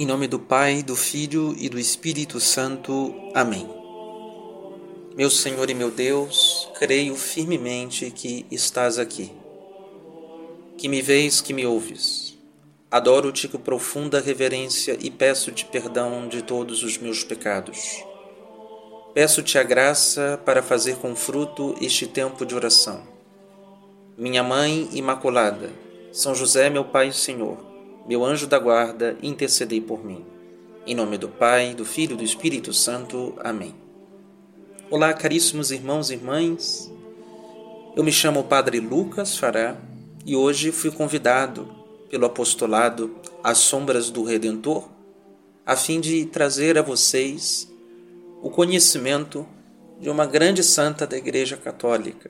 Em nome do Pai, do Filho e do Espírito Santo. Amém. Meu Senhor e meu Deus, creio firmemente que estás aqui, que me vês, que me ouves. Adoro-te com profunda reverência e peço-te perdão de todos os meus pecados. Peço-te a graça para fazer com fruto este tempo de oração. Minha Mãe Imaculada, São José, meu Pai e Senhor, meu anjo da guarda, intercedei por mim. Em nome do Pai, do Filho e do Espírito Santo. Amém. Olá, caríssimos irmãos e irmãs. Eu me chamo Padre Lucas Fará e hoje fui convidado pelo apostolado As Sombras do Redentor a fim de trazer a vocês o conhecimento de uma grande santa da Igreja Católica,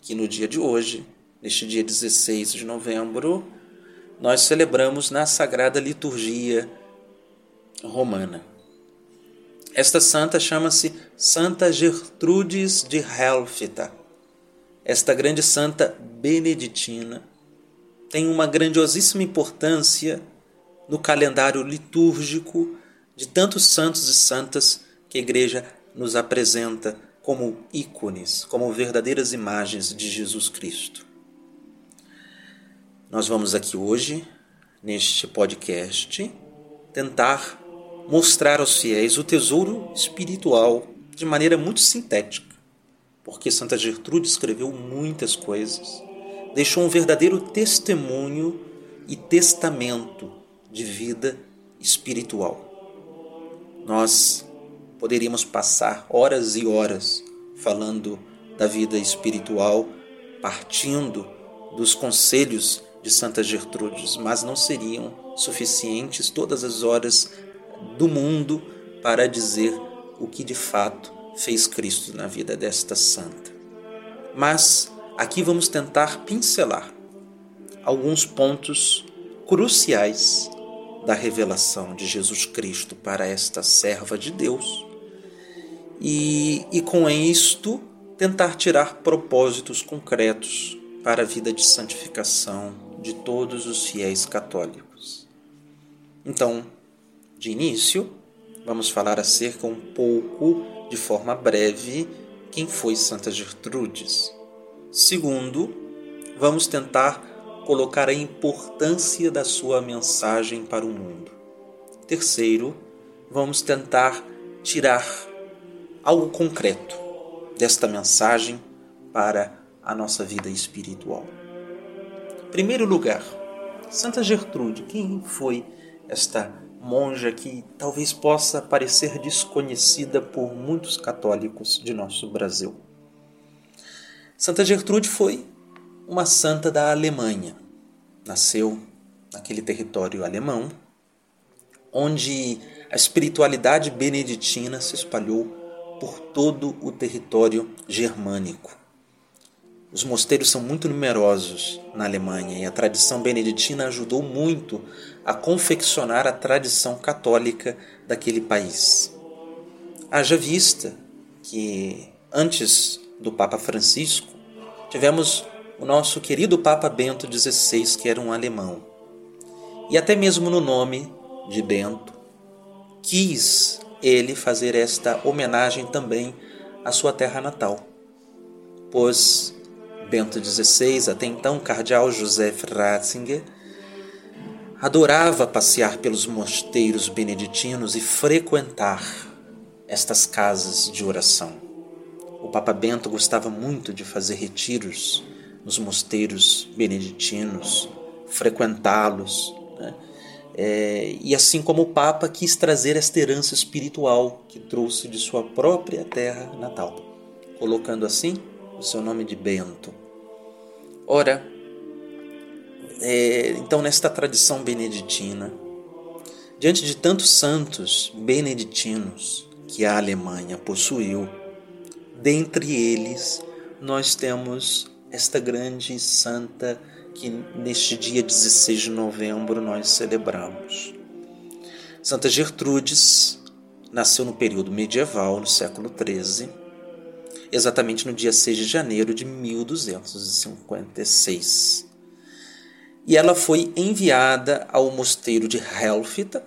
que no dia de hoje, neste dia 16 de novembro, nós celebramos na Sagrada Liturgia Romana. Esta santa chama-se Santa Gertrudes de Helfita. Esta grande santa beneditina tem uma grandiosíssima importância no calendário litúrgico de tantos santos e santas que a Igreja nos apresenta como ícones, como verdadeiras imagens de Jesus Cristo. Nós vamos aqui hoje, neste podcast, tentar mostrar aos fiéis o tesouro espiritual de maneira muito sintética, porque Santa Gertrude escreveu muitas coisas, deixou um verdadeiro testemunho e testamento de vida espiritual. Nós poderíamos passar horas e horas falando da vida espiritual, partindo dos conselhos de Santa Gertrudes, mas não seriam suficientes todas as horas do mundo para dizer o que de fato fez Cristo na vida desta santa. Mas aqui vamos tentar pincelar alguns pontos cruciais da revelação de Jesus Cristo para esta serva de Deus e, e com isto tentar tirar propósitos concretos para a vida de santificação de todos os fiéis católicos. Então, de início, vamos falar acerca um pouco, de forma breve, quem foi Santa Gertrudes. Segundo, vamos tentar colocar a importância da sua mensagem para o mundo. Terceiro, vamos tentar tirar algo concreto desta mensagem para a nossa vida espiritual. Primeiro lugar, Santa Gertrude. Quem foi esta monja que talvez possa parecer desconhecida por muitos católicos de nosso Brasil? Santa Gertrude foi uma santa da Alemanha. Nasceu naquele território alemão, onde a espiritualidade beneditina se espalhou por todo o território germânico. Os mosteiros são muito numerosos na Alemanha e a tradição beneditina ajudou muito a confeccionar a tradição católica daquele país. Haja vista que antes do Papa Francisco tivemos o nosso querido Papa Bento XVI, que era um alemão. E até mesmo no nome de Bento, quis ele fazer esta homenagem também à sua terra natal, pois Bento XVI, até então cardeal Joseph Ratzinger, adorava passear pelos mosteiros beneditinos e frequentar estas casas de oração. O Papa Bento gostava muito de fazer retiros nos mosteiros beneditinos, frequentá-los, né? É, e assim como o Papa quis trazer esta herança espiritual que trouxe de sua própria terra natal, colocando assim o seu nome de Bento. Ora, é, então nesta tradição beneditina, diante de tantos santos beneditinos que a Alemanha possuiu, dentre eles nós temos esta grande santa que neste dia 16 de novembro nós celebramos. Santa Gertrudes nasceu no período medieval, no século XIII, exatamente no dia 6 de janeiro de 1256. E ela foi enviada ao mosteiro de Helfita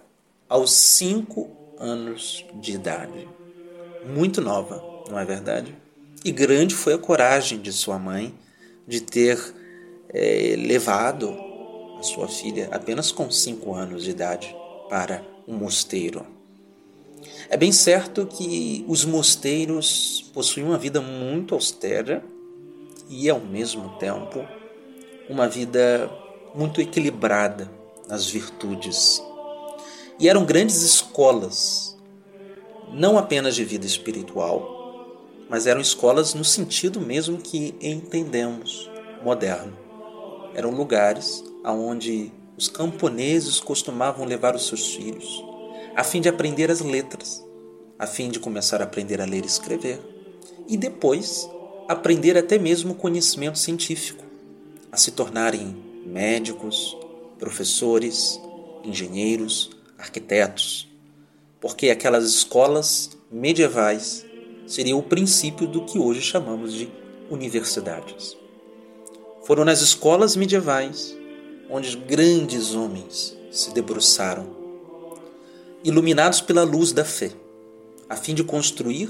aos cinco anos de idade. Muito nova, não é verdade? E grande foi a coragem de sua mãe de ter é, levado a sua filha apenas com cinco anos de idade para um mosteiro. É bem certo que os mosteiros possuíam uma vida muito austera e, ao mesmo tempo, uma vida muito equilibrada nas virtudes. E eram grandes escolas, não apenas de vida espiritual, mas eram escolas no sentido mesmo que entendemos, moderno eram lugares aonde os camponeses costumavam levar os seus filhos, a fim de aprender as letras, a fim de começar a aprender a ler e escrever, e depois aprender até mesmo o conhecimento científico, a se tornarem médicos, professores, engenheiros, arquitetos, porque aquelas escolas medievais seriam o princípio do que hoje chamamos de universidades. Foram nas escolas medievais onde grandes homens se debruçaram, iluminados pela luz da fé, a fim de construir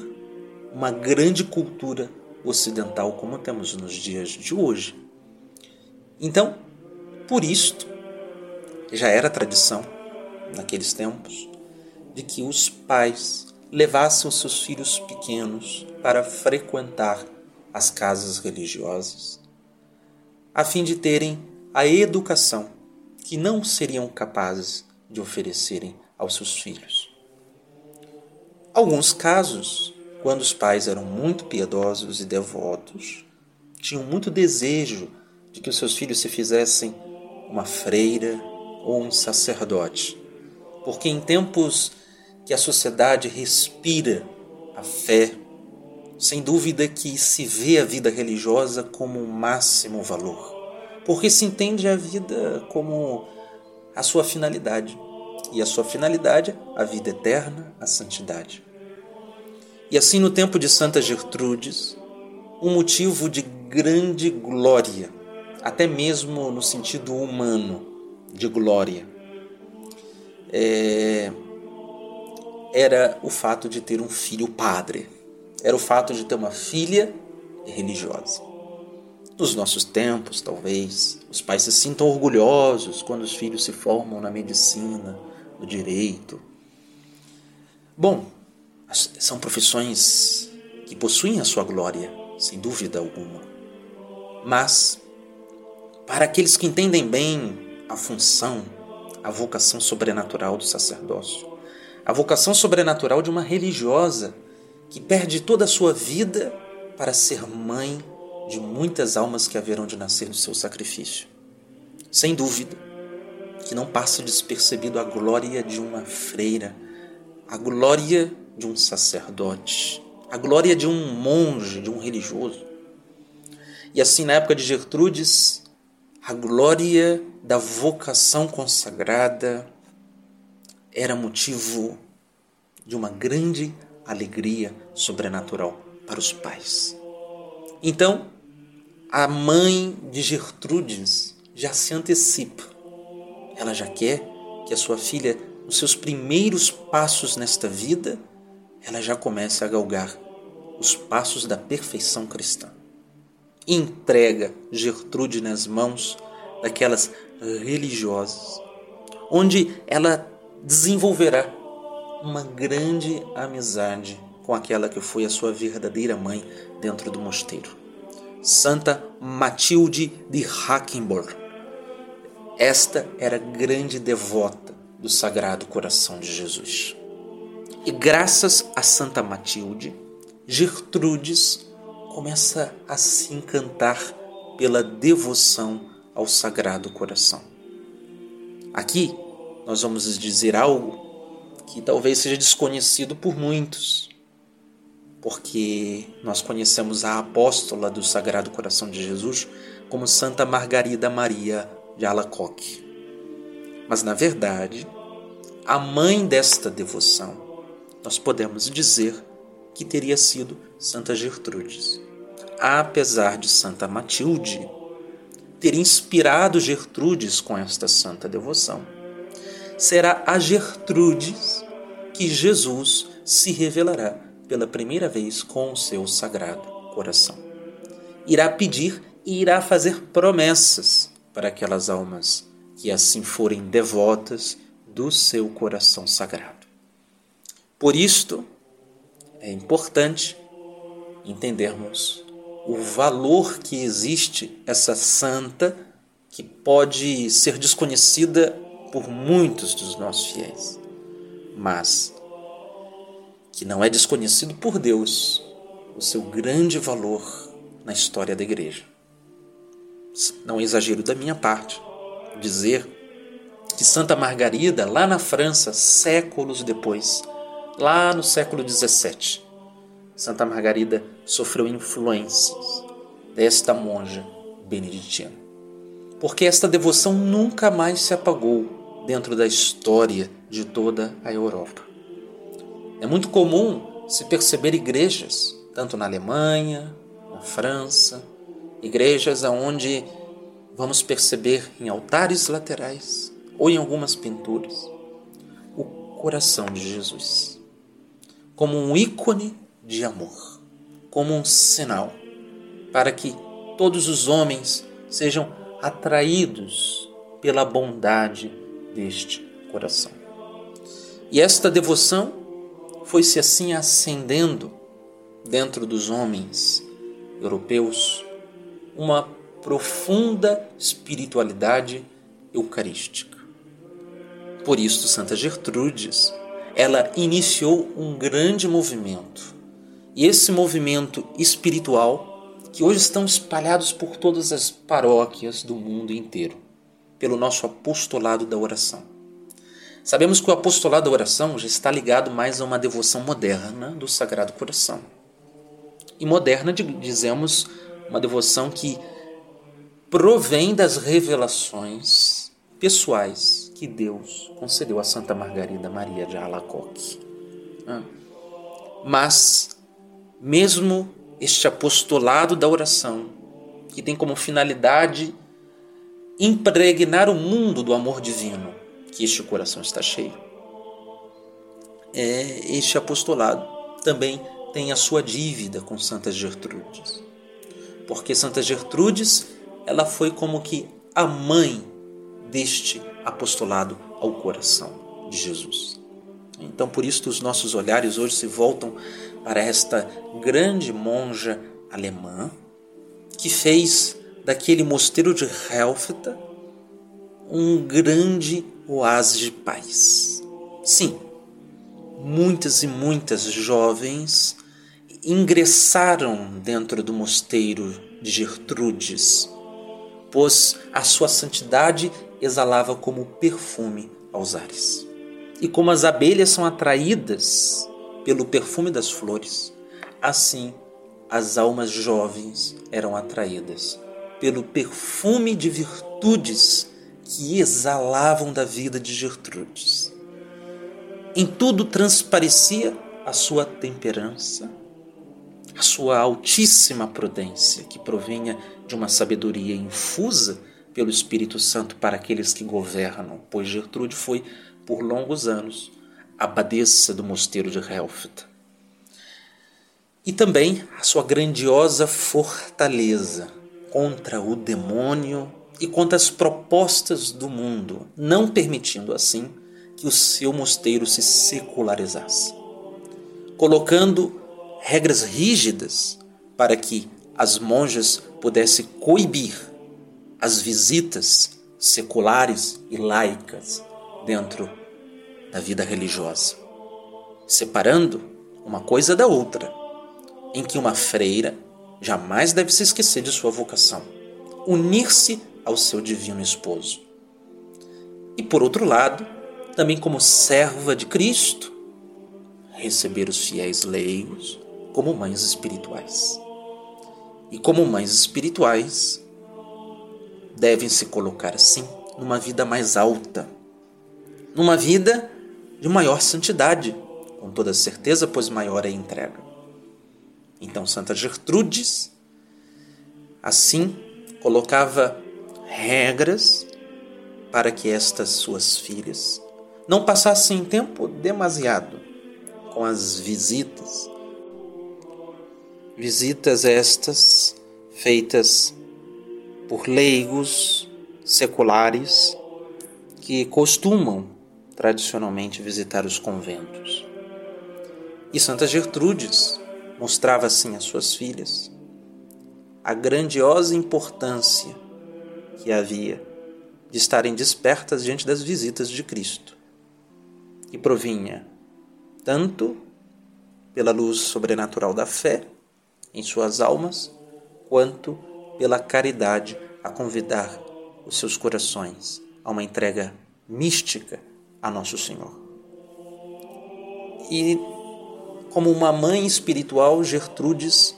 uma grande cultura ocidental como temos nos dias de hoje. Então, por isto, já era tradição naqueles tempos de que os pais levassem os seus filhos pequenos para frequentar as casas religiosas a fim de terem a educação que não seriam capazes de oferecerem aos seus filhos. Alguns casos, quando os pais eram muito piedosos e devotos, tinham muito desejo de que os seus filhos se fizessem uma freira ou um sacerdote, porque em tempos que a sociedade respira a fé, sem dúvida que se vê a vida religiosa como o máximo valor, porque se entende a vida como a sua finalidade, e a sua finalidade, a vida eterna, a santidade. E assim, no tempo de Santa Gertrudes, um motivo de grande glória, até mesmo no sentido humano de glória, é, era o fato de ter um filho padre era o fato de ter uma filha religiosa. Nos nossos tempos, talvez, os pais se sintam orgulhosos quando os filhos se formam na medicina, direito. Bom, são profissões que possuem a sua glória, sem dúvida alguma. Mas, para aqueles que entendem bem a função, a vocação sobrenatural do sacerdócio, a vocação sobrenatural de uma religiosa que perde toda a sua vida para ser mãe de muitas almas que haverão de nascer do seu sacrifício. Sem dúvida, que não passa despercebido a glória de uma freira, a glória de um sacerdote, a glória de um monge, de um religioso. E assim, na época de Gertrudes, a glória da vocação consagrada era motivo de uma grande alegria sobrenatural para os pais. Então, a mãe de Gertrudes já se antecipa. Ela já quer que a sua filha, nos seus primeiros passos nesta vida, ela já comece a galgar os passos da perfeição cristã. Entrega Gertrude nas mãos daquelas religiosas, onde ela desenvolverá uma grande amizade com aquela que foi a sua verdadeira mãe dentro do mosteiro, Santa Matilde de Hackenborg. Esta era grande devota do Sagrado Coração de Jesus. E graças a Santa Matilde, Gertrudes começa a se encantar pela devoção ao Sagrado Coração. Aqui nós vamos dizer algo que talvez seja desconhecido por muitos, porque nós conhecemos a apóstola do Sagrado Coração de Jesus como Santa Margarida Maria de Alacoque. Mas na verdade, a mãe desta devoção, nós podemos dizer que teria sido Santa Gertrudes. Apesar de Santa Matilde ter inspirado Gertrudes com esta santa devoção, será a Gertrudes que Jesus se revelará pela primeira vez com o seu sagrado coração. Irá pedir e irá fazer promessas para aquelas almas que assim forem devotas do seu coração sagrado. Por isto, é importante entendermos o valor que existe essa santa que pode ser desconhecida por muitos dos nossos fiéis, mas que não é desconhecido por Deus o seu grande valor na história da igreja. Não é exagero da minha parte dizer que Santa Margarida, lá na França, séculos depois, lá no século XVII, Santa Margarida sofreu influências desta monja beneditina. Porque esta devoção nunca mais se apagou dentro da história de toda a Europa. É muito comum se perceber igrejas, tanto na Alemanha, na França, igrejas onde vamos perceber em altares laterais ou em algumas pinturas o coração de Jesus como um ícone de amor, como um sinal para que todos os homens sejam atraídos pela bondade deste coração. E esta devoção foi-se assim acendendo dentro dos homens europeus uma profunda espiritualidade eucarística. Por isso, Santa Gertrudes, ela iniciou um grande movimento e esse movimento espiritual, que hoje estão espalhados por todas as paróquias do mundo inteiro, pelo nosso apostolado da oração. Sabemos que o apostolado da oração já está ligado mais a uma devoção moderna do Sagrado Coração. E moderna, dizemos, uma devoção que provém das revelações pessoais que Deus concedeu a Santa Margarida Maria de Alacoque. Mas mesmo este apostolado da oração, que tem como finalidade impregnar o mundo do amor divino, que este coração está cheio. É, este apostolado também tem a sua dívida com Santa Gertrudes. Porque Santa Gertrudes, ela foi como que a mãe deste apostolado ao coração de Jesus. Então, por isso, os nossos olhares hoje se voltam para esta grande monja alemã que fez daquele mosteiro de Helfta um grande oásis de paz. Sim, muitas e muitas jovens ingressaram dentro do mosteiro de Gertrudes, pois a sua santidade exalava como perfume aos ares. E como as abelhas são atraídas pelo perfume das flores, assim as almas jovens eram atraídas pelo perfume de virtudes que exalavam da vida de Gertrudes. Em tudo transparecia a sua temperança, a sua altíssima prudência, que provinha de uma sabedoria infusa pelo Espírito Santo para aqueles que governam, pois Gertrude foi, por longos anos, abadesa do mosteiro de Helfta. E também a sua grandiosa fortaleza contra o demônio e contra as propostas do mundo, não permitindo assim que o seu mosteiro se secularizasse, colocando regras rígidas para que as monjas pudessem coibir as visitas seculares e laicas dentro da vida religiosa, separando uma coisa da outra, em que uma freira jamais deve se esquecer de sua vocação, unir-se ao seu divino esposo. E por outro lado, também como serva de Cristo, receber os fiéis leigos como mães espirituais. E como mães espirituais, devem se colocar assim numa vida mais alta, numa vida de maior santidade, com toda certeza, pois maior é a entrega. Então, Santa Gertrudes, assim, colocava regras para que estas suas filhas não passassem tempo demasiado com as visitas. Visitas estas feitas por leigos seculares que costumam tradicionalmente visitar os conventos. E Santa Gertrudes mostrava assim às suas filhas a grandiosa importância que havia de estarem despertas diante das visitas de Cristo, que provinha tanto pela luz sobrenatural da fé em suas almas, quanto pela caridade a convidar os seus corações a uma entrega mística a Nosso Senhor. E como uma mãe espiritual, Gertrudes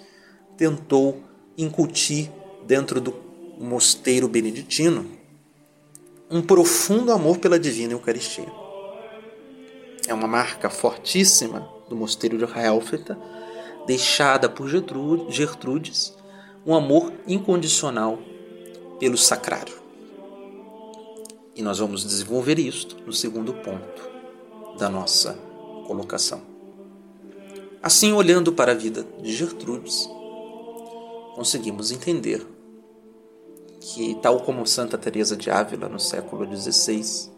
tentou incutir dentro do mosteiro beneditino um profundo amor pela divina Eucaristia. É uma marca fortíssima do mosteiro de Helfeta, deixada por Gertrudes, um amor incondicional pelo sacrário. E nós vamos desenvolver isto no segundo ponto da nossa colocação. Assim, olhando para a vida de Gertrudes, conseguimos entender que, tal como Santa Teresa de Ávila no século XVI,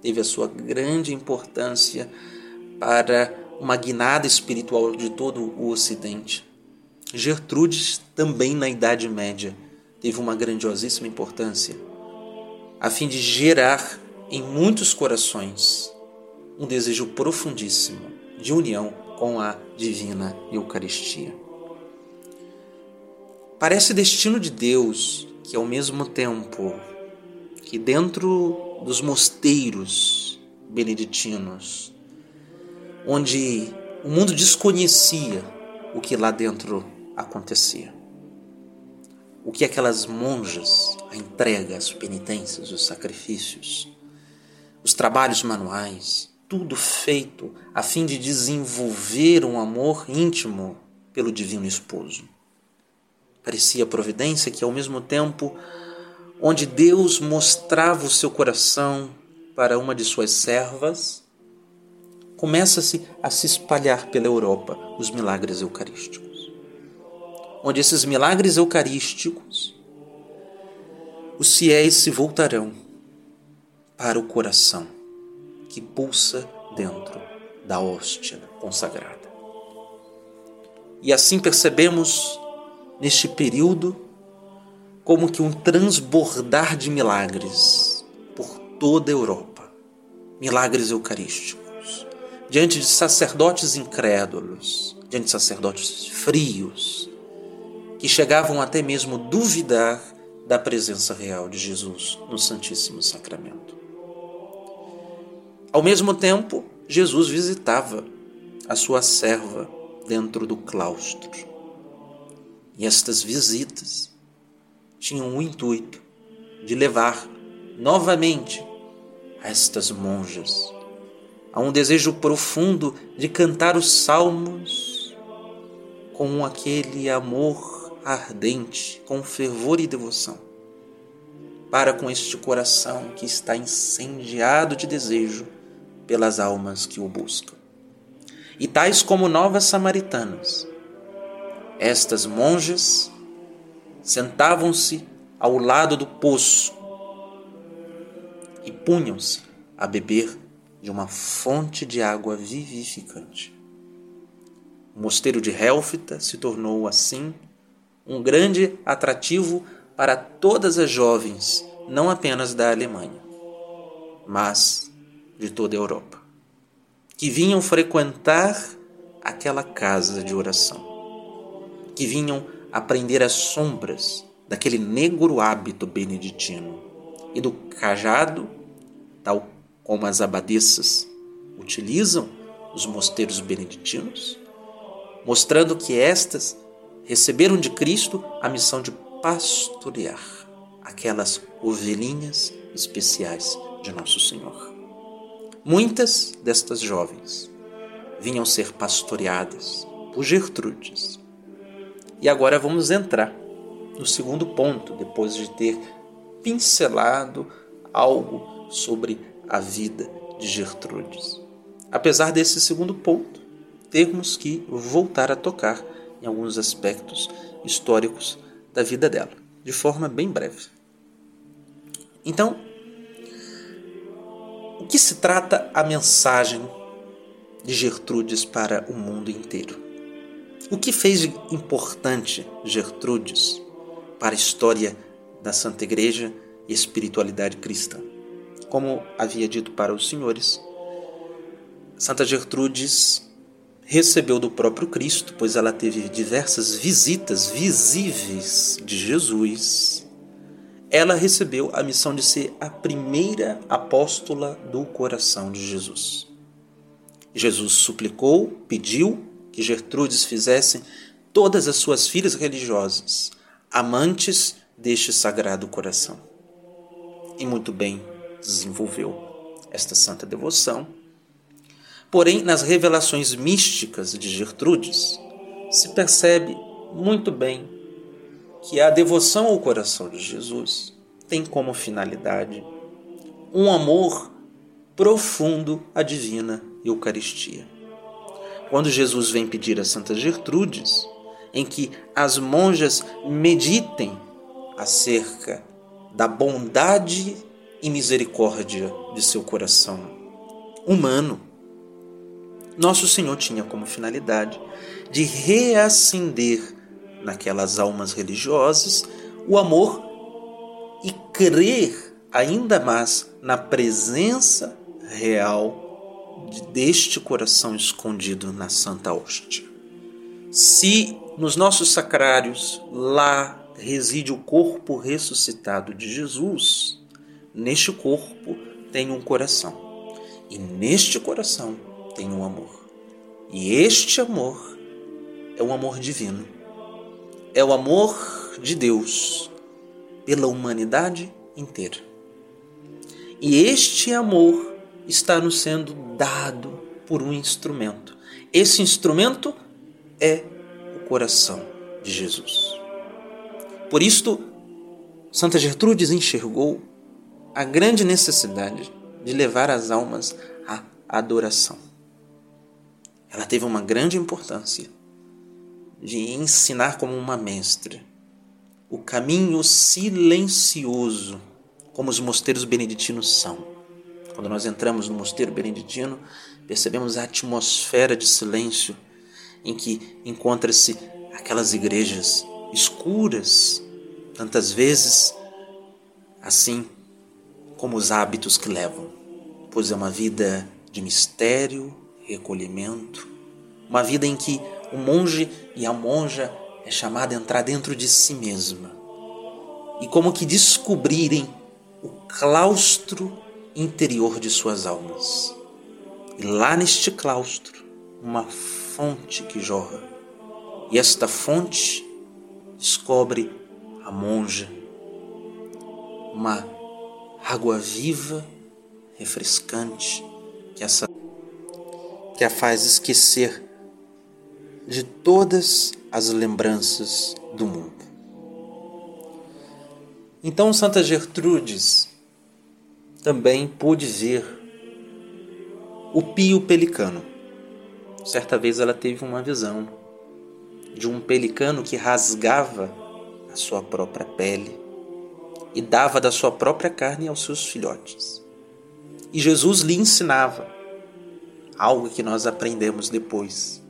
teve a sua grande importância para uma guinada espiritual de todo o Ocidente. Gertrudes, também na Idade Média, teve uma grandiosíssima importância, a fim de gerar em muitos corações um desejo profundíssimo de união com a divina Eucaristia. Parece destino de Deus que, ao mesmo tempo que dentro dos mosteiros beneditinos, onde o mundo desconhecia o que lá dentro acontecia. O que aquelas monjas, a entrega, as penitências, os sacrifícios, os trabalhos manuais, tudo feito a fim de desenvolver um amor íntimo pelo divino esposo. Parecia providência que, ao mesmo tempo, onde Deus mostrava o seu coração para uma de suas servas, começa-se a se espalhar pela Europa os milagres eucarísticos. Onde esses milagres eucarísticos, os fiéis se voltarão para o coração que pulsa dentro da hóstia consagrada. E assim percebemos neste período como que um transbordar de milagres por toda a Europa, milagres eucarísticos, diante de sacerdotes incrédulos, diante de sacerdotes frios, que chegavam até mesmo duvidar da presença real de Jesus no Santíssimo Sacramento. Ao mesmo tempo, Jesus visitava a sua serva dentro do claustro. E estas visitas tinham o intuito de levar novamente estas monjas a um desejo profundo de cantar os salmos com aquele amor ardente, com fervor e devoção, para com este coração que está incendiado de desejo pelas almas que o buscam. E tais como novas samaritanas, estas monjas sentavam-se ao lado do poço e punham-se a beber de uma fonte de água vivificante. O mosteiro de Hélfita se tornou assim um grande atrativo para todas as jovens, não apenas da Alemanha, mas de toda a Europa. que vinham frequentar aquela casa de oração, que vinham aprender as sombras daquele negro hábito beneditino e do cajado, tal como as abadesas utilizam os mosteiros beneditinos, mostrando que estas receberam de Cristo a missão de pastorear aquelas ovelhinhas especiais de Nosso Senhor. Muitas destas jovens vinham ser pastoreadas por Gertrudes. E agora vamos entrar no segundo ponto, depois de ter pincelado algo sobre a vida de Gertrudes. Apesar desse segundo ponto, termos que voltar a tocar em alguns aspectos históricos da vida dela, de forma bem breve. Então, o que se trata a mensagem de Gertrudes para o mundo inteiro? O que fez importante Gertrudes para a história da Santa Igreja e espiritualidade cristã? Como havia dito para os senhores, Santa Gertrudes recebeu do próprio Cristo, pois ela teve diversas visitas visíveis de Jesus. Ela recebeu a missão de ser a primeira apóstola do coração de Jesus. Jesus suplicou, pediu que Gertrudes fizesse todas as suas filhas religiosas amantes deste sagrado coração. E muito bem desenvolveu esta santa devoção Porém, nas revelações místicas de Gertrudes, se percebe muito bem que a devoção ao coração de Jesus tem como finalidade um amor profundo à divina Eucaristia. Quando Jesus vem pedir a Santa Gertrudes, em que as monjas meditem acerca da bondade e misericórdia de seu coração humano, nosso Senhor tinha como finalidade de reacender naquelas almas religiosas o amor e crer ainda mais na presença real deste coração escondido na Santa Hóstia. Se nos nossos sacrários lá reside o corpo ressuscitado de Jesus, neste corpo tem um coração. E neste coração tem um amor. E este amor é um amor divino. É o amor de Deus pela humanidade inteira. E este amor está nos sendo dado por um instrumento. Esse instrumento é o coração de Jesus. Por isto, Santa Gertrudes enxergou a grande necessidade de levar as almas à adoração ela teve uma grande importância de ensinar como uma mestra o caminho silencioso, como os mosteiros beneditinos são. Quando nós entramos no mosteiro beneditino, percebemos a atmosfera de silêncio em que encontra-se aquelas igrejas escuras, tantas vezes assim como os hábitos que levam, pois é uma vida de mistério, recolhimento, uma vida em que o monge e a monja é chamada a entrar dentro de si mesma e como que descobrirem o claustro interior de suas almas. E lá neste claustro, uma fonte que jorra. E esta fonte descobre a monja, uma água viva, refrescante, que essa que a faz esquecer de todas as lembranças do mundo. Então Santa Gertrudes também pôde ver o pio pelicano. Certa vez ela teve uma visão de um pelicano que rasgava a sua própria pele e dava da sua própria carne aos seus filhotes. E Jesus lhe ensinava algo que nós aprendemos depois.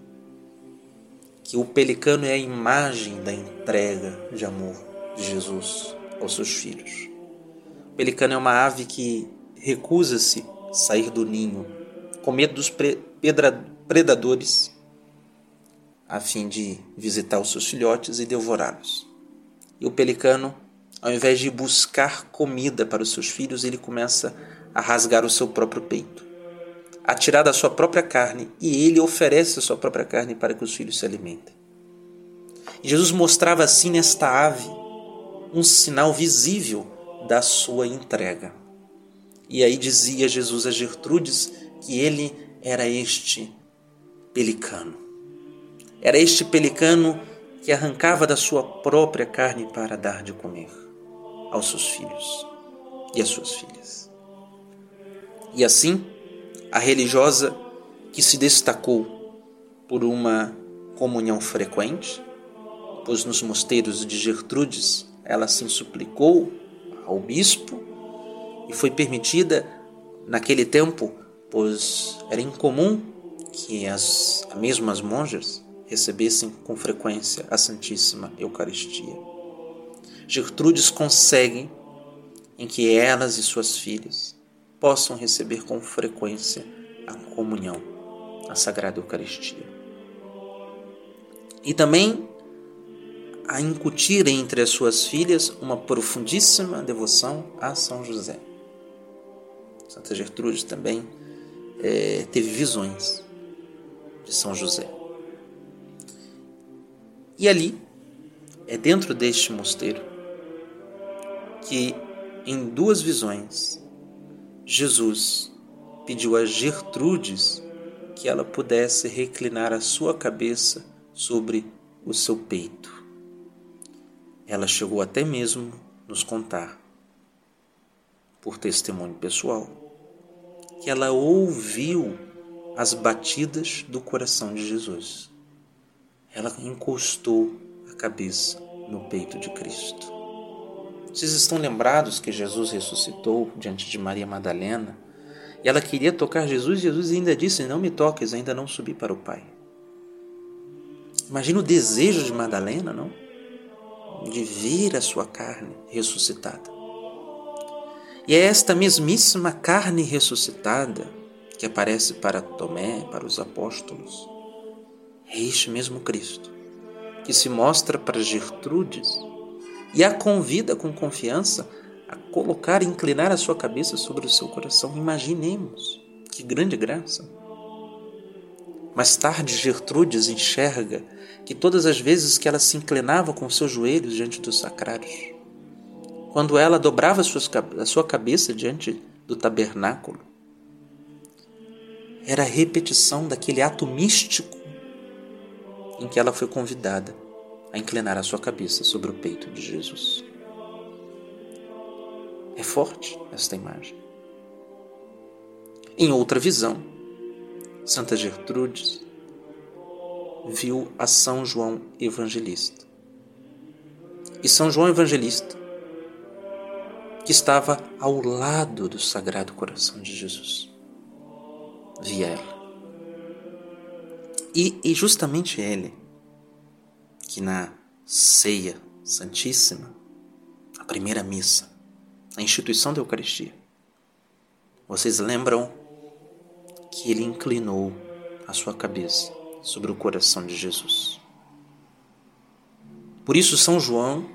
Que o pelicano é a imagem da entrega de amor de Jesus aos seus filhos. O pelicano é uma ave que recusa-se sair do ninho com medo dos predadores, a fim de visitar os seus filhotes e devorá-los. E o pelicano, ao invés de buscar comida para os seus filhos, ele começa a rasgar o seu próprio peito, a tirar da sua própria carne, e ele oferece a sua própria carne para que os filhos se alimentem. Jesus mostrava assim nesta ave um sinal visível da sua entrega. E aí dizia Jesus a Gertrudes que ele era este pelicano. Era este pelicano que arrancava da sua própria carne para dar de comer aos seus filhos e às suas filhas. E assim, a religiosa que se destacou por uma comunhão frequente, pois nos mosteiros de Gertrudes ela se suplicou ao bispo e foi permitida naquele tempo, pois era incomum que as, mesmo as monjas recebessem com frequência a Santíssima Eucaristia. Gertrudes consegue em que elas e suas filhas possam receber com frequência a comunhão, a Sagrada Eucaristia. E também a incutir entre as suas filhas uma profundíssima devoção a São José. Santa Gertrudes também é, teve visões de São José. E ali, é dentro deste mosteiro, que em duas visões, Jesus pediu a Gertrudes que ela pudesse reclinar a sua cabeça sobre o seu peito. Ela chegou até mesmo nos contar, por testemunho pessoal, que ela ouviu as batidas do coração de Jesus ela encostou a cabeça no peito de Cristo. Vocês estão lembrados que Jesus ressuscitou diante de Maria Madalena? E ela queria tocar Jesus, Jesus ainda disse: Não me toques, ainda não subi para o Pai. Imagina o desejo de Madalena, não? De ver a sua carne ressuscitada. E é esta mesmíssima carne ressuscitada que aparece para Tomé, para os apóstolos, é este mesmo Cristo que se mostra para Gertrudes e a convida com confiança a colocar e inclinar a sua cabeça sobre o seu coração. Imaginemos que grande graça. Mais tarde, Gertrudes enxerga que todas as vezes que ela se inclinava com seus joelhos diante dos sacrários, quando ela dobrava a sua cabeça diante do tabernáculo, era a repetição daquele ato místico em que ela foi convidada a inclinar a sua cabeça sobre o peito de Jesus. É forte esta imagem. Em outra visão, Santa Gertrudes viu a São João Evangelista. E São João Evangelista, que estava ao lado do Sagrado Coração de Jesus, via ela. E, e justamente ele, que na ceia santíssima, a primeira missa, a instituição da Eucaristia, vocês lembram que ele inclinou a sua cabeça sobre o coração de Jesus. Por isso, São João,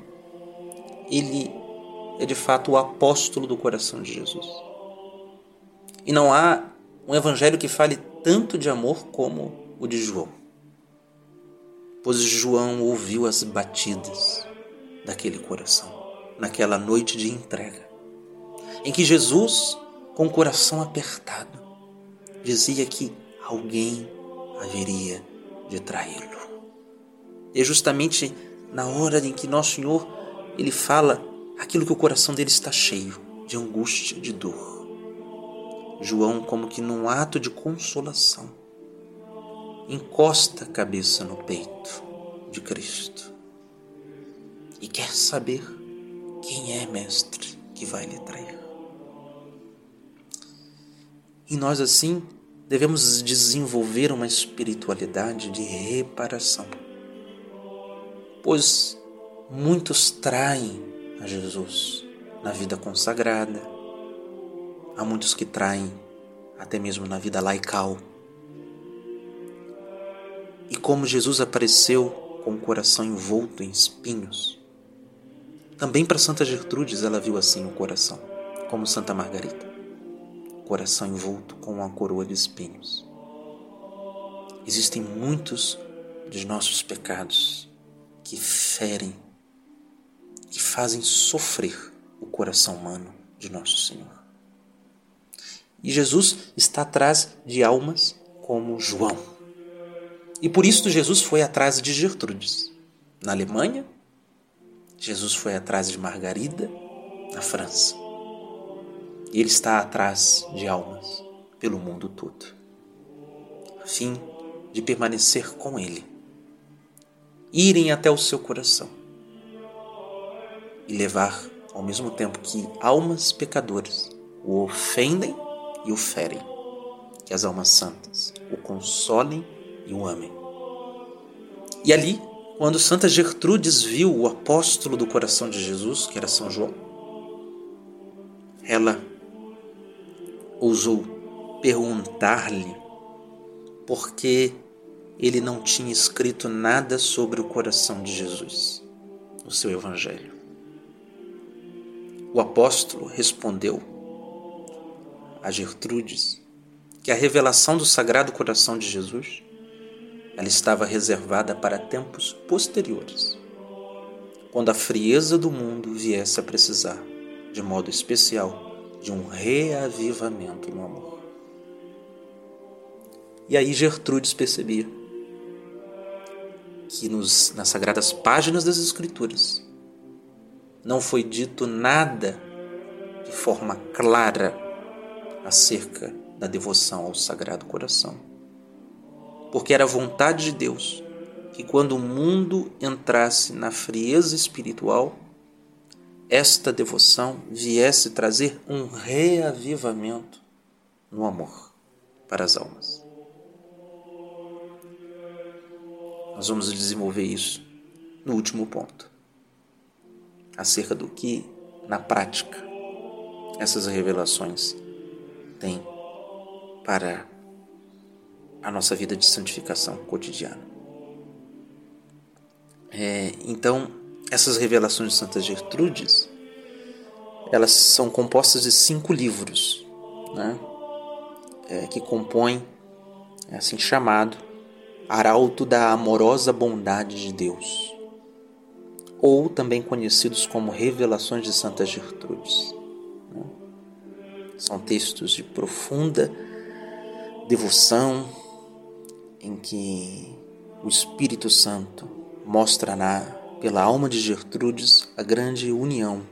ele é de fato o apóstolo do coração de Jesus. E não há um evangelho que fale tanto de amor como o de João, pois João ouviu as batidas daquele coração, naquela noite de entrega, em que Jesus, com o coração apertado, dizia que alguém haveria de traí-lo. E é justamente na hora em que Nosso Senhor ele fala aquilo que o coração dele está cheio de angústia, de dor. João, como que num ato de consolação, encosta a cabeça no peito de Cristo e quer saber quem é mestre que vai lhe trair. E nós assim devemos desenvolver uma espiritualidade de reparação, pois muitos traem a Jesus na vida consagrada, há muitos que traem até mesmo na vida laical. E como Jesus apareceu com o coração envolto em espinhos, também para Santa Gertrudes ela viu assim o coração, como Santa Margarida, coração envolto com uma coroa de espinhos. Existem muitos dos nossos pecados que ferem, que fazem sofrer o coração humano de nosso Senhor. E Jesus está atrás de almas como João. E por isso Jesus foi atrás de Gertrudes. Na Alemanha, Jesus foi atrás de Margarida, na França. E ele está atrás de almas pelo mundo todo, a fim de permanecer com ele irem até o seu coração e levar, ao mesmo tempo que almas pecadoras o ofendem e o ferem, que as almas santas o consolem e o amem. E ali, quando Santa Gertrudes viu o apóstolo do coração de Jesus, que era São João, ela ousou perguntar-lhe por que ele não tinha escrito nada sobre o coração de Jesus no seu Evangelho. O apóstolo respondeu a Gertrudes que a revelação do Sagrado Coração de Jesus ela estava reservada para tempos posteriores, quando a frieza do mundo viesse a precisar, de modo especial, de um reavivamento no amor. E aí Gertrudes percebia que nos, nas sagradas páginas das Escrituras não foi dito nada de forma clara acerca da devoção ao Sagrado Coração. Porque era vontade de Deus que quando o mundo entrasse na frieza espiritual, esta devoção viesse trazer um reavivamento no amor para as almas. Nós vamos desenvolver isso no último ponto, acerca do que, na prática, essas revelações têm para a nossa vida de santificação cotidiana. É, então, essas revelações de Santa Gertrudes, elas são compostas de cinco livros, né? É, que compõem, é assim chamado, arauto da amorosa bondade de Deus, ou também conhecidos como Revelações de Santa Gertrudes. Né? São textos de profunda devoção em que o Espírito Santo mostrará pela alma de Gertrudes a grande união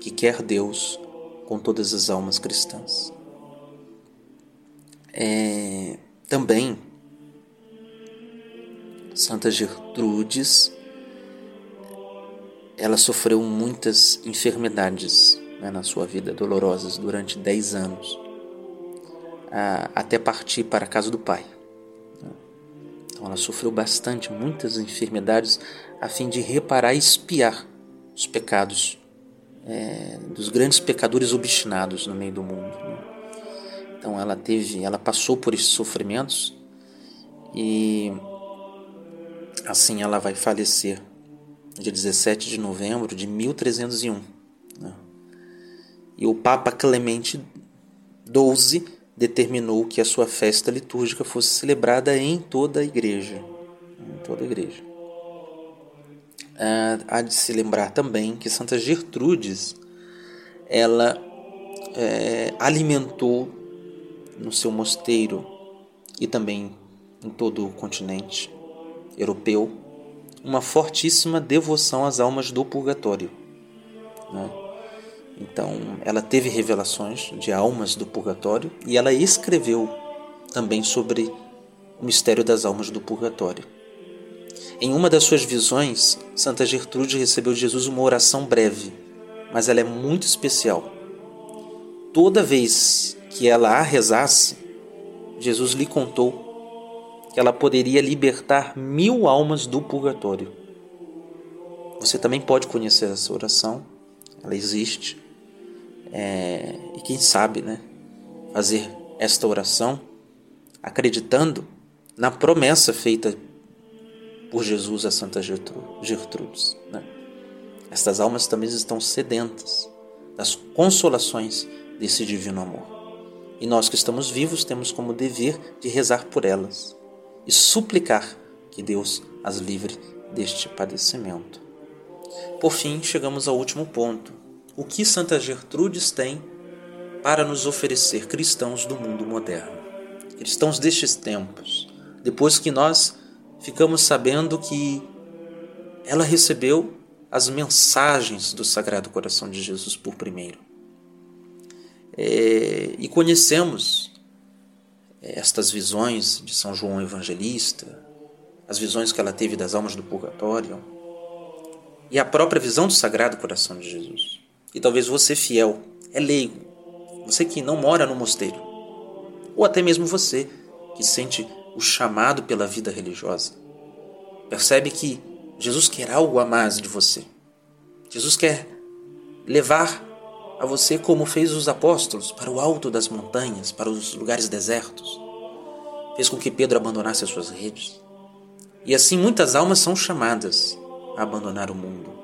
que quer Deus com todas as almas cristãs. É, também Santa Gertrudes, ela sofreu muitas enfermidades né, na sua vida, dolorosas, durante 10 anos, até partir para a casa do pai. Então ela sofreu bastante, muitas enfermidades, a fim de reparar e espiar os pecados é, dos grandes pecadores obstinados no meio do mundo. Né? Então ela teve, ela passou por esses sofrimentos e Assim ela vai falecer dia 17 de novembro de 1301. Né? E o Papa Clemente XII determinou que a sua festa litúrgica fosse celebrada em toda a igreja. Em toda a igreja. Ah, há de se lembrar também que Santa Gertrudes ela é, alimentou no seu mosteiro e também em todo o continente europeu uma fortíssima devoção às almas do purgatório. Né? Então, ela teve revelações de almas do purgatório e ela escreveu também sobre o mistério das almas do purgatório. Em uma das suas visões, Santa Gertrude recebeu de Jesus uma oração breve, mas ela é muito especial. Toda vez que ela a rezasse, Jesus lhe contou que ela poderia libertar mil almas do purgatório. Você também pode conhecer essa oração, ela existe. É, e quem sabe, né, fazer esta oração acreditando na promessa feita por Jesus a Santa Gertrudes. Né? Estas almas também estão sedentas das consolações desse divino amor. E nós que estamos vivos temos como dever de rezar por elas e suplicar que Deus as livre deste padecimento. Por fim, chegamos ao último ponto. O que Santa Gertrudes tem para nos oferecer cristãos do mundo moderno? Cristãos destes tempos, depois que nós ficamos sabendo que ela recebeu as mensagens do Sagrado Coração de Jesus por primeiro. É, e conhecemos estas visões de São João Evangelista, as visões que ela teve das almas do purgatório e a própria visão do Sagrado Coração de Jesus. E talvez você, fiel, é leigo, você que não mora no mosteiro, ou até mesmo você que sente o chamado pela vida religiosa, percebe que Jesus quer algo a mais de você. Jesus quer levar a você como fez os apóstolos para o alto das montanhas, para os lugares desertos. Fez com que Pedro abandonasse as suas redes. E assim muitas almas são chamadas a abandonar o mundo,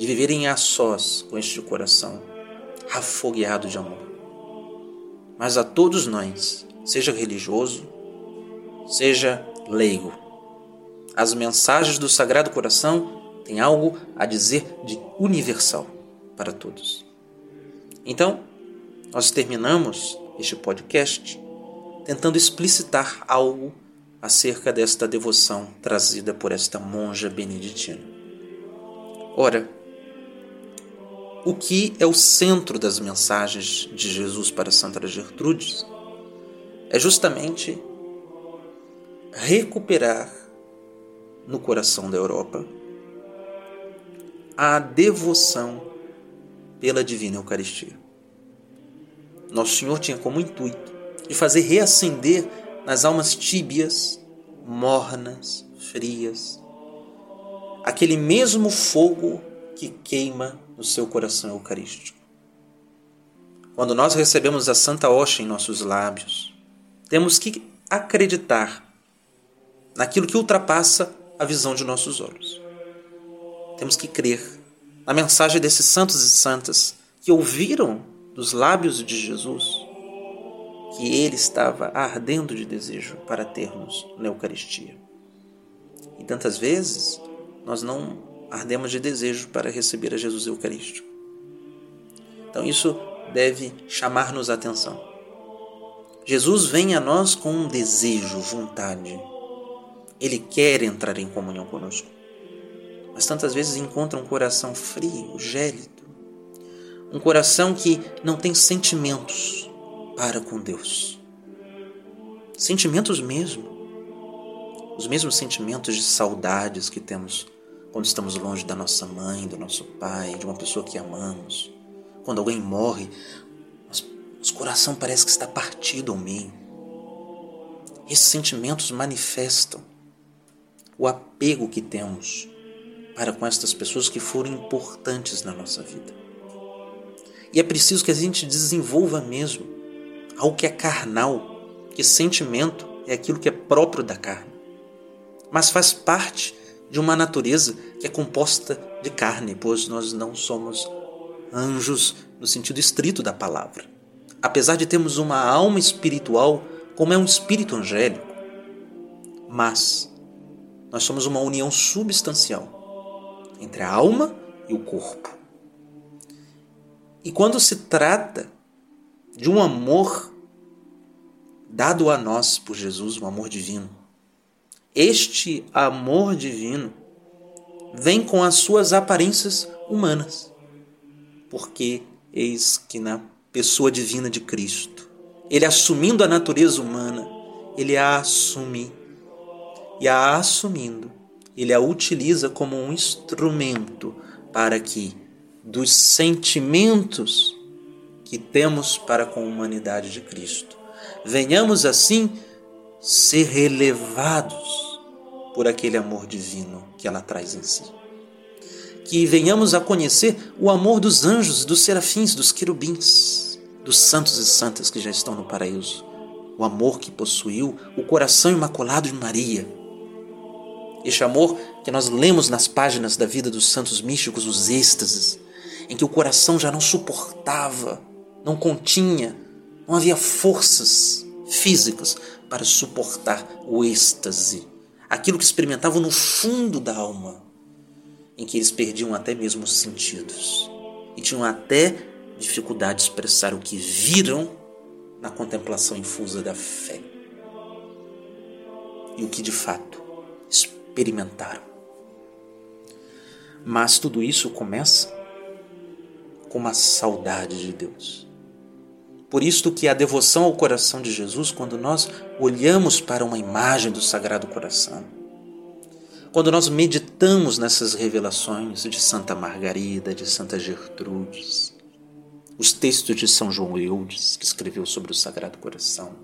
de viverem a sós com este coração afogueado de amor. Mas a todos nós, seja religioso, seja leigo, as mensagens do Sagrado Coração têm algo a dizer de universal para todos. Então, nós terminamos este podcast tentando explicitar algo acerca desta devoção trazida por esta monja beneditina. Ora, o que é o centro das mensagens de Jesus para Santa Gertrudes é justamente recuperar no coração da Europa a devoção pela Divina Eucaristia. Nosso Senhor tinha como intuito de fazer reacender nas almas tíbias, mornas, frias, aquele mesmo fogo que queima no seu coração eucarístico. Quando nós recebemos a Santa Hoxa em nossos lábios, temos que acreditar naquilo que ultrapassa a visão de nossos olhos. Temos que crer na mensagem desses santos e santas que ouviram dos lábios de Jesus que ele estava ardendo de desejo para termos na Eucaristia. E tantas vezes nós não ardemos de desejo para receber a Jesus Eucarístico. Então isso deve chamar-nos a atenção. Jesus vem a nós com um desejo, vontade. Ele quer entrar em comunhão conosco. Mas tantas vezes encontra um coração frio, gélido. Um coração que não tem sentimentos, para com Deus. Sentimentos mesmo. Os mesmos sentimentos de saudades que temos quando estamos longe da nossa mãe, do nosso pai, de uma pessoa que amamos. Quando alguém morre, nosso coração parece que está partido ao meio. Esses sentimentos manifestam o apego que temos para com estas pessoas que foram importantes na nossa vida. E é preciso que a gente desenvolva mesmo algo que é carnal, que sentimento é aquilo que é próprio da carne, mas faz parte de uma natureza que é composta de carne, pois nós não somos anjos no sentido estrito da palavra. Apesar de termos uma alma espiritual, como é um espírito angélico, mas nós somos uma união substancial entre a alma e o corpo. E quando se trata de um amor dado a nós por Jesus, um amor divino. Este amor divino vem com as suas aparências humanas, porque eis que na pessoa divina de Cristo, ele assumindo a natureza humana, ele a assume e a assumindo, ele a utiliza como um instrumento para que dos sentimentos que temos para com a humanidade de Cristo. Venhamos assim ser relevados por aquele amor divino que ela traz em si. Que venhamos a conhecer o amor dos anjos, dos serafins, dos querubins, dos santos e santas que já estão no paraíso, o amor que possuiu o coração imaculado de Maria. Este amor que nós lemos nas páginas da vida dos santos místicos, os êxtases, em que o coração já não suportava, não continha, não havia forças físicas para suportar o êxtase, aquilo que experimentavam no fundo da alma, em que eles perdiam até mesmo os sentidos e tinham até dificuldade de expressar o que viram na contemplação infusa da fé e o que de fato experimentaram. Mas tudo isso começa com uma saudade de Deus. Por isto que a devoção ao coração de Jesus, quando nós olhamos para uma imagem do Sagrado Coração, quando nós meditamos nessas revelações de Santa Margarida, de Santa Gertrudes, os textos de São João Eudes, que escreveu sobre o Sagrado Coração,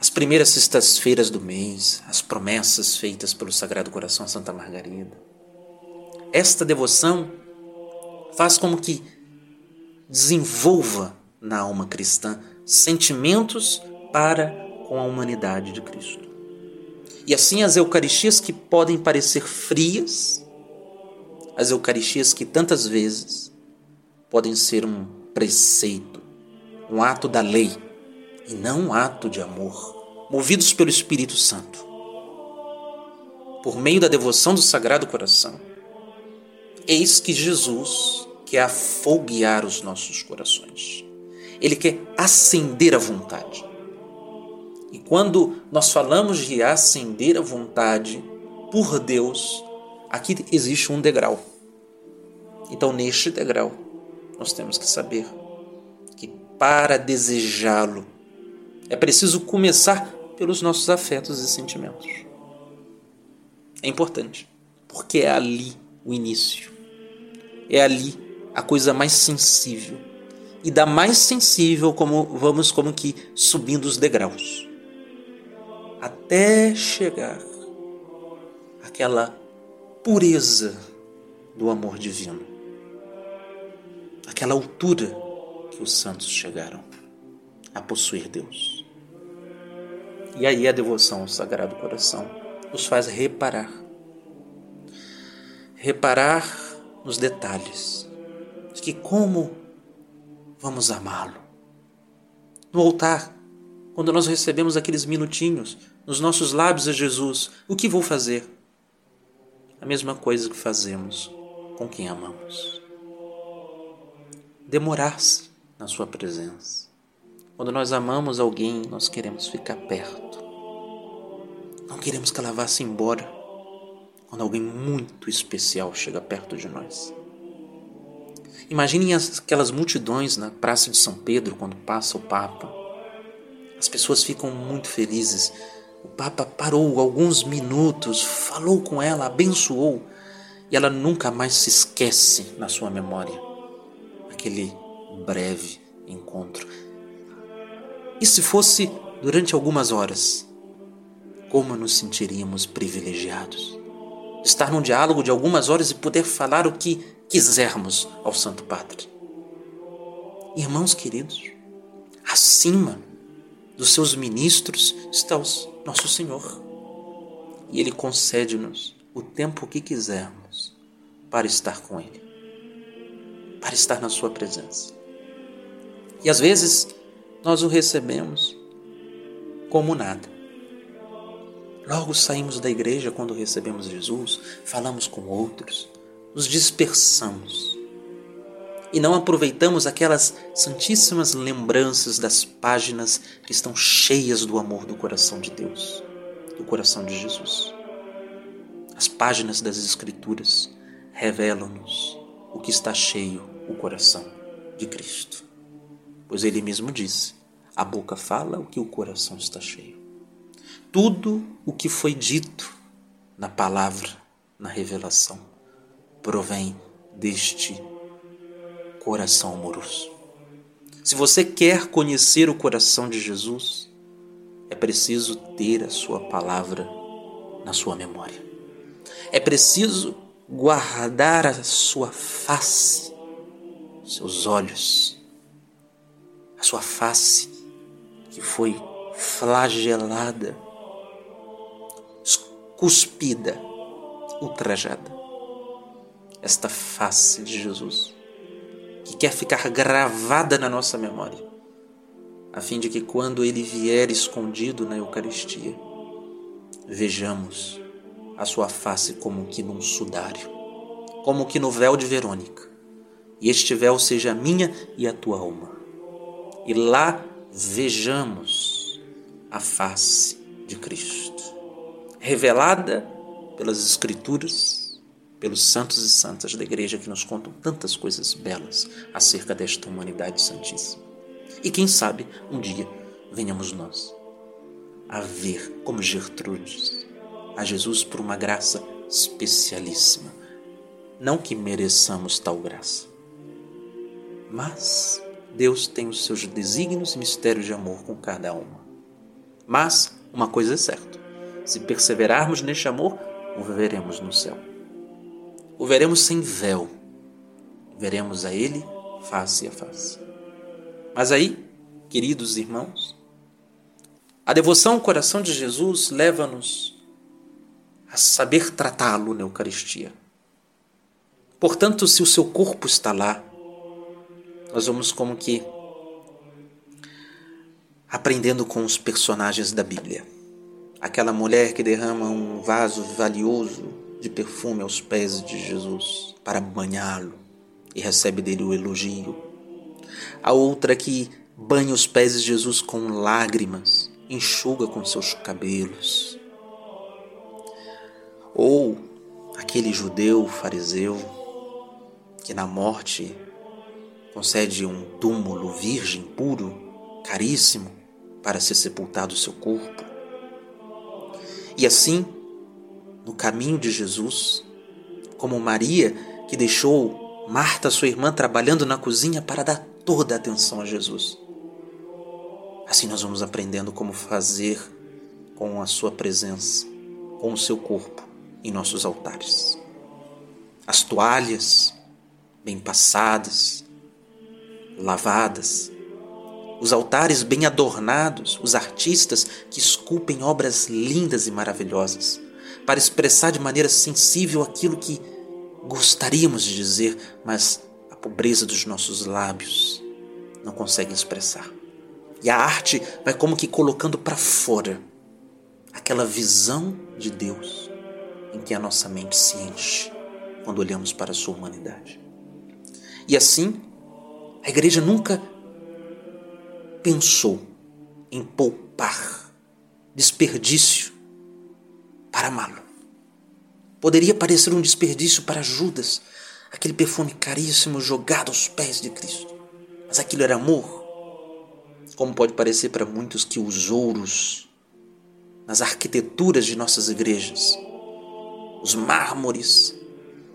as primeiras sextas-feiras do mês, as promessas feitas pelo Sagrado Coração a Santa Margarida. Esta devoção faz como que desenvolva na alma cristã sentimentos para com a humanidade de Cristo. E assim as Eucaristias que podem parecer frias, as Eucaristias que tantas vezes podem ser um preceito, um ato da lei e não um ato de amor, movidos pelo Espírito Santo. Por meio da devoção do Sagrado Coração, eis que Jesus quer afoguear os nossos corações. Ele quer acender a vontade. E quando nós falamos de acender a vontade por Deus, aqui existe um degrau. Então, neste degrau, nós temos que saber que para desejá-lo é preciso começar pelos nossos afetos e sentimentos. É importante, porque é ali o início. É ali a coisa mais sensível. E da mais sensível, como vamos como que subindo os degraus. Até chegar aquela pureza do amor divino. Aquela altura que os santos chegaram a possuir Deus. E aí a devoção ao Sagrado Coração nos faz reparar. Reparar nos detalhes que como vamos amá-lo. No altar, quando nós recebemos aqueles minutinhos nos nossos lábios a Jesus, o que vou fazer? A mesma coisa que fazemos com quem amamos. Demorar-se na Sua presença. Quando nós amamos alguém, nós queremos ficar perto. Não queremos que ela vá-se embora quando alguém muito especial chega perto de nós. Imaginem aquelas multidões na Praça de São Pedro quando passa o Papa. As pessoas ficam muito felizes. O Papa parou alguns minutos, falou com ela, abençoou, e ela nunca mais se esquece na sua memória aquele breve encontro. E se fosse durante algumas horas? Como nos sentiríamos privilegiados? Estar num diálogo de algumas horas e poder falar o que quisermos ao Santo Padre. Irmãos queridos, acima dos seus ministros está o nosso Senhor. E Ele concede-nos o tempo que quisermos para estar com Ele, para estar na Sua presença. E às vezes nós o recebemos como nada. Logo saímos da igreja quando recebemos Jesus, falamos com outros, nos dispersamos e não aproveitamos aquelas santíssimas lembranças das páginas que estão cheias do amor do coração de Deus, do coração de Jesus. As páginas das Escrituras revelam-nos o que está cheio o coração de Cristo. Pois ele mesmo disse: a boca fala o que o coração está cheio. Tudo o que foi dito na palavra, na revelação, provém deste coração amoroso. Se você quer conhecer o coração de Jesus, é preciso ter a sua palavra na sua memória. É preciso guardar a sua face, seus olhos, a sua face que foi flagelada, cuspida, ultrajada. Esta face de Jesus, que quer ficar gravada na nossa memória, a fim de que quando ele vier escondido na Eucaristia, vejamos a sua face como que num sudário, como que no véu de Verônica, e este véu seja a minha e a tua alma. E lá vejamos a face de Cristo, revelada pelas Escrituras, pelos santos e santas da igreja que nos contam tantas coisas belas acerca desta humanidade santíssima. E quem sabe um dia venhamos nós a ver como Gertrudes a Jesus por uma graça especialíssima. Não que mereçamos tal graça, mas Deus tem os seus desígnios e mistérios de amor com cada uma. Mas uma coisa é certa: se perseverarmos neste amor, o veremos no céu. O veremos sem véu. Veremos a Ele face a face. Mas aí, queridos irmãos, a devoção ao coração de Jesus leva-nos a saber tratá-lo na Eucaristia. Portanto, se o seu corpo está lá, nós vamos como que aprendendo com os personagens da Bíblia. Aquela mulher que derrama um vaso valioso de perfume aos pés de Jesus para banhá-lo e recebe dele o elogio. A outra que banha os pés de Jesus com lágrimas, enxuga com seus cabelos. Ou aquele judeu fariseu que na morte concede um túmulo virgem puro, caríssimo, para ser sepultado o seu corpo. E assim, no caminho de Jesus, como Maria, que deixou Marta, sua irmã, trabalhando na cozinha para dar toda a atenção a Jesus. Assim nós vamos aprendendo como fazer com a sua presença, com o seu corpo em nossos altares. As toalhas bem passadas, lavadas, os altares bem adornados, os artistas que esculpem obras lindas e maravilhosas, para expressar de maneira sensível aquilo que gostaríamos de dizer, mas a pobreza dos nossos lábios não consegue expressar. E a arte vai como que colocando para fora aquela visão de Deus em que a nossa mente se enche quando olhamos para a sua humanidade. E assim, a igreja nunca pensou em poupar desperdício para amá-lo. Poderia parecer um desperdício para Judas, aquele perfume caríssimo jogado aos pés de Cristo. Mas aquilo era amor. Como pode parecer para muitos que os ouros nas arquiteturas de nossas igrejas, os mármores,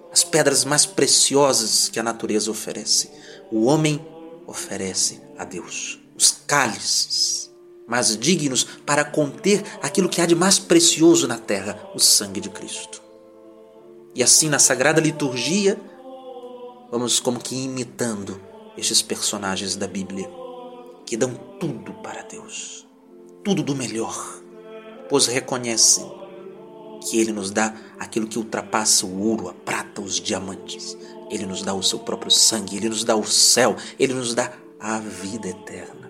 as pedras mais preciosas que a natureza oferece, o homem oferece a Deus. Os cálices mais dignos para conter aquilo que há de mais precioso na terra, o sangue de Cristo. E assim, na sagrada liturgia, vamos como que imitando estes personagens da Bíblia, que dão tudo para Deus, tudo do melhor, pois reconhecem que Ele nos dá aquilo que ultrapassa o ouro, a prata, os diamantes. Ele nos dá o seu próprio sangue, Ele nos dá o céu, Ele nos dá a vida eterna.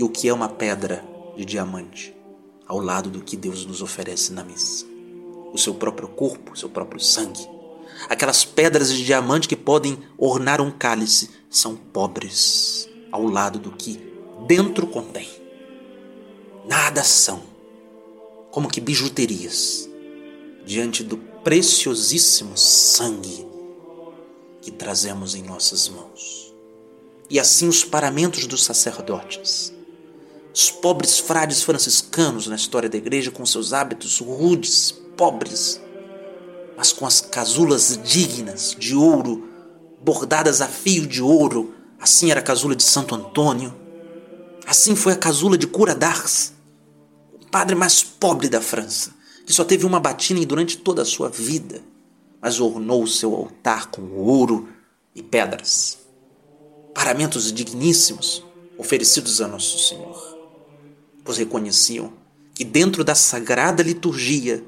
E o que é uma pedra de diamante ao lado do que Deus nos oferece na missa? O seu próprio corpo, o seu próprio sangue. Aquelas pedras de diamante que podem ornar um cálice são pobres ao lado do que dentro contém. Nada são, como que bijuterias diante do preciosíssimo sangue que trazemos em nossas mãos. E assim os paramentos dos sacerdotes, os pobres frades franciscanos na história da igreja com seus hábitos rudes, pobres, mas com as casulas dignas de ouro, bordadas a fio de ouro. Assim era a casula de Santo Antônio. Assim foi a casula de Cura d'Ars, o padre mais pobre da França que só teve uma batina durante toda a sua vida, mas ornou seu altar com ouro e pedras. Paramentos digníssimos, oferecidos a Nosso Senhor, pois reconheciam que dentro da sagrada liturgia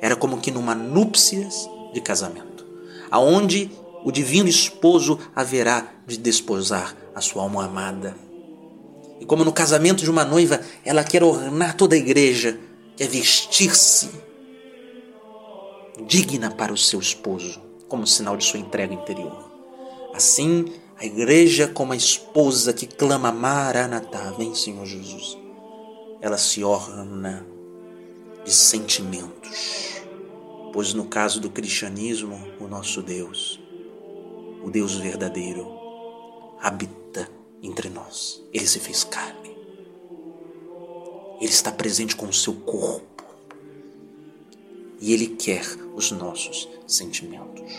era como que numa núpcias de casamento, aonde o divino esposo haverá de desposar a sua alma amada. E como no casamento de uma noiva, ela quer ornar toda a igreja, quer vestir-se digna para o seu esposo, como sinal de sua entrega interior. Assim, a igreja, como a esposa que clama Maranatá, vem Senhor Jesus, ela se orna de sentimentos. Pois no caso do cristianismo, o nosso Deus, o Deus verdadeiro, habita entre nós. Ele se fez carne. Ele está presente com o seu corpo. E ele quer os nossos sentimentos.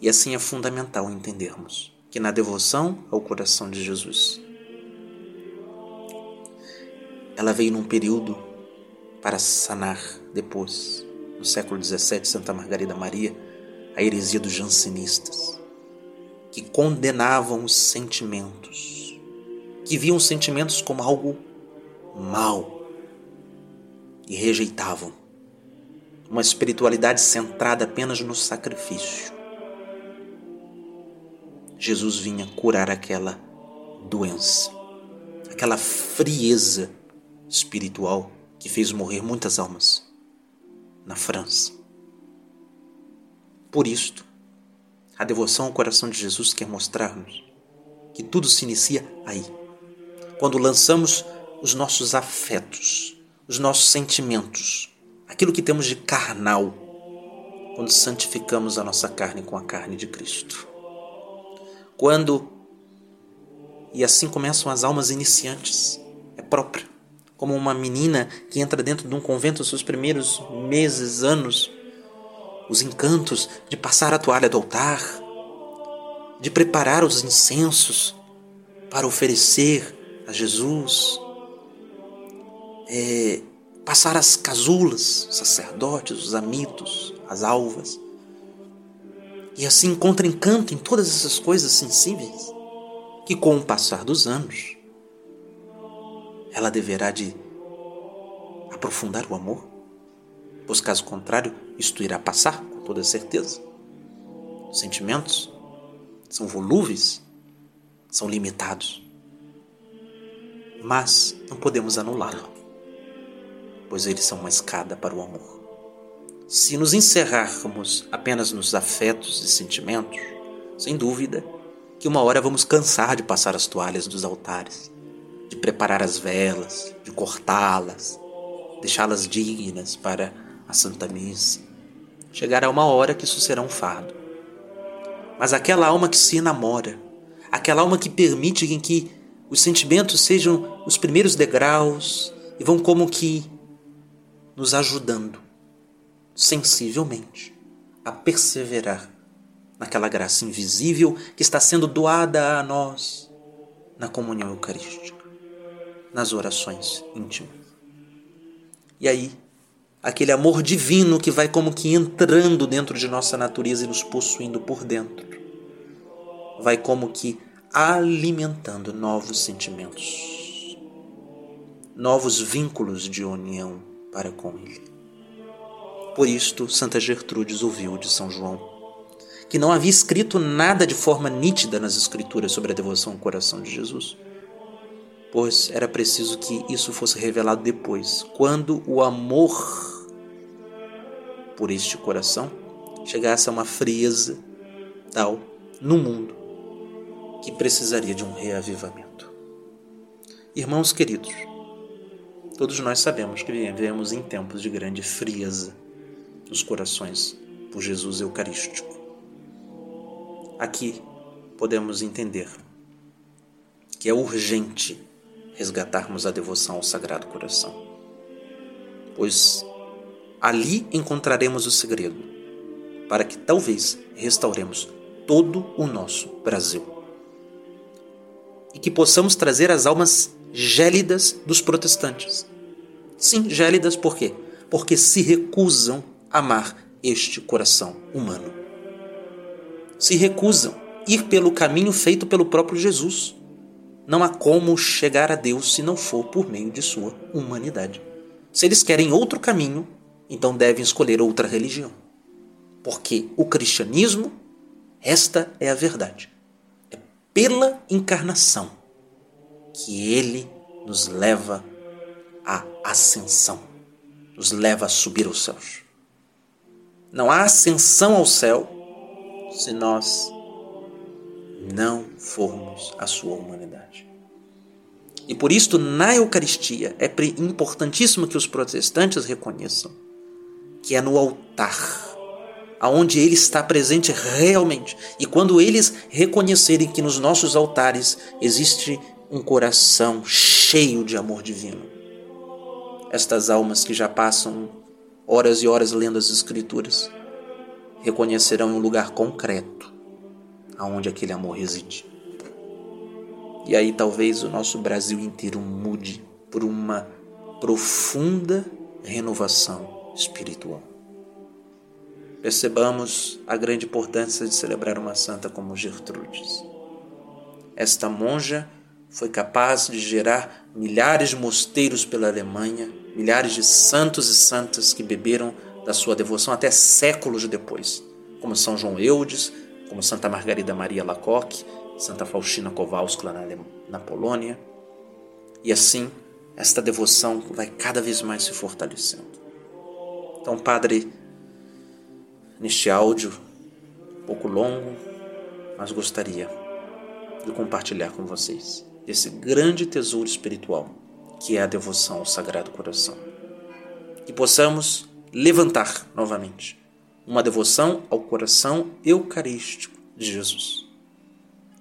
E assim é fundamental entendermos que na devoção ao coração de Jesus, ela veio num período para sanar depois, no século XVII, Santa Margarida Maria, a heresia dos jansenistas, que condenavam os sentimentos, que viam os sentimentos como algo mal e rejeitavam uma espiritualidade centrada apenas no sacrifício. Jesus vinha curar aquela doença, aquela frieza espiritual que fez morrer muitas almas na França. Por isto, a devoção ao coração de Jesus quer mostrar-nos que tudo se inicia aí, quando lançamos os nossos afetos, os nossos sentimentos, aquilo que temos de carnal, quando santificamos a nossa carne com a carne de Cristo. Quando e assim começam as almas iniciantes, é própria, como uma menina que entra dentro de um convento seus primeiros meses, anos, os encantos de passar a toalha do altar, de preparar os incensos para oferecer a Jesus, é, passar as casulas, os sacerdotes, os amitos, as alvas, e assim encontra encanto em todas essas coisas sensíveis que com o passar dos anos ela deverá de aprofundar o amor, pois caso contrário isto irá passar com toda certeza. Os sentimentos são volúveis, são limitados, mas não podemos anulá-lo, pois eles são uma escada para o amor. Se nos encerrarmos apenas nos afetos e sentimentos, sem dúvida que uma hora vamos cansar de passar as toalhas dos altares, de preparar as velas, de cortá-las, deixá-las dignas para a Santa Missa. Chegará uma hora que isso será um fardo. Mas aquela alma que se enamora, aquela alma que permite que os sentimentos sejam os primeiros degraus e vão como que nos ajudando sensivelmente a perseverar naquela graça invisível que está sendo doada a nós na comunhão eucarística, nas orações íntimas. E aí, aquele amor divino que vai como que entrando dentro de nossa natureza e nos possuindo por dentro, vai como que alimentando novos sentimentos, novos vínculos de união para com Ele. Por isto, Santa Gertrudes ouviu de São João que não havia escrito nada de forma nítida nas Escrituras sobre a devoção ao coração de Jesus, pois era preciso que isso fosse revelado depois, quando o amor por este coração chegasse a uma frieza tal no mundo que precisaria de um reavivamento. Irmãos queridos, todos nós sabemos que vivemos em tempos de grande frieza dos corações por Jesus Eucarístico. Aqui podemos entender que é urgente resgatarmos a devoção ao Sagrado Coração, pois ali encontraremos o segredo para que talvez restauremos todo o nosso Brasil e que possamos trazer as almas gélidas dos protestantes. Sim, gélidas por quê? Porque se recusam amar este coração humano. Se recusam ir pelo caminho feito pelo próprio Jesus, não há como chegar a Deus se não for por meio de sua humanidade. Se eles querem outro caminho, então devem escolher outra religião. Porque o cristianismo, esta é a verdade. É pela encarnação que ele nos leva à ascensão, nos leva a subir aos céus. Não há ascensão ao céu se nós não formos a sua humanidade. E por isto, na Eucaristia, é importantíssimo que os protestantes reconheçam que é no altar aonde ele está presente realmente. E quando eles reconhecerem que nos nossos altares existe um coração cheio de amor divino, estas almas que já passam horas e horas lendo as Escrituras reconhecerão um lugar concreto aonde aquele amor reside. E aí talvez o nosso Brasil inteiro mude por uma profunda renovação espiritual. Percebamos a grande importância de celebrar uma santa como Gertrudes. Esta monja foi capaz de gerar milhares de mosteiros pela Alemanha, milhares de santos e santas que beberam da sua devoção até séculos depois, como São João Eudes, como Santa Margarida Maria Lacoque, Santa Faustina Kowalska na, na Polônia. E assim, esta devoção vai cada vez mais se fortalecendo. Então, Padre, neste áudio, um pouco longo, mas gostaria de compartilhar com vocês esse grande tesouro espiritual que é a devoção ao Sagrado Coração. Que possamos levantar novamente uma devoção ao coração eucarístico de Jesus.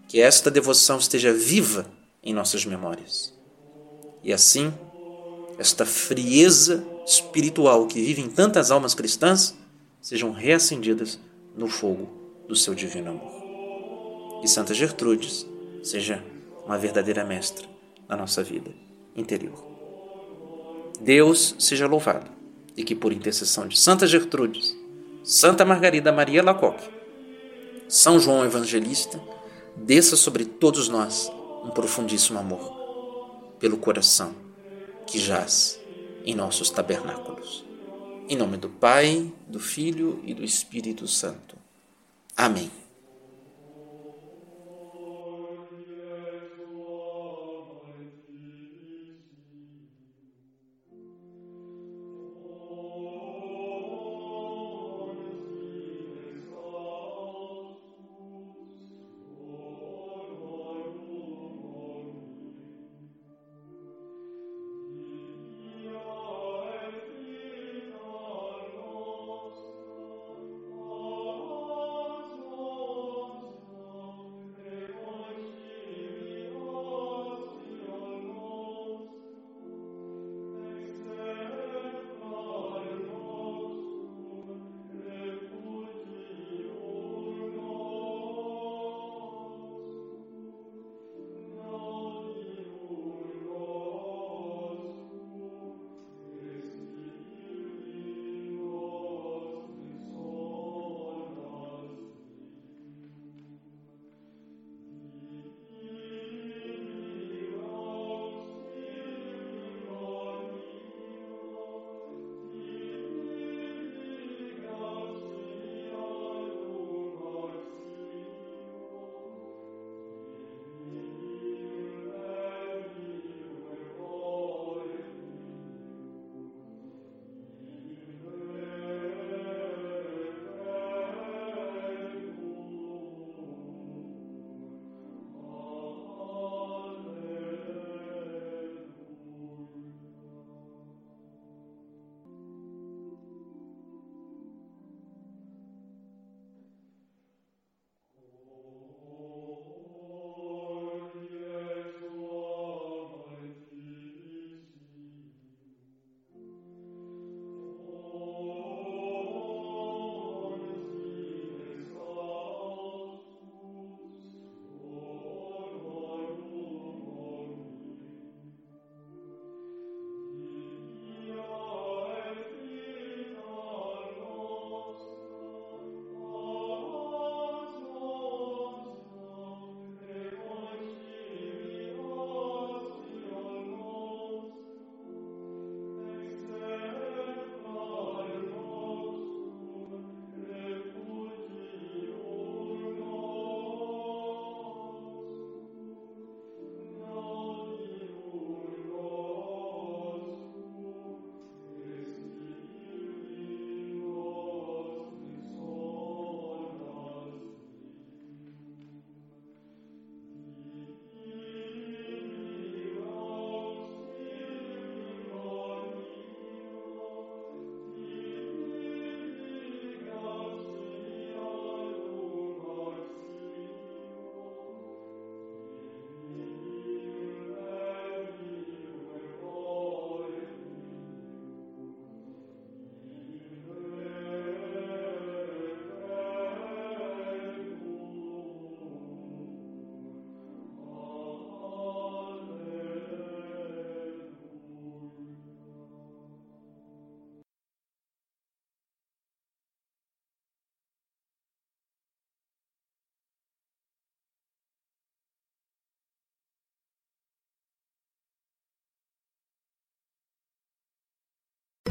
Que esta devoção esteja viva em nossas memórias. E assim, esta frieza espiritual que vive em tantas almas cristãs sejam reacendidas no fogo do seu divino amor. E Santa Gertrudes seja uma verdadeira mestra na nossa vida interior. Deus seja louvado e que por intercessão de Santa Gertrudes Santa Margarida Maria Lacoque, São João Evangelista, desça sobre todos nós um profundíssimo amor pelo coração que jaz em nossos tabernáculos. Em nome do Pai, do Filho e do Espírito Santo. Amém.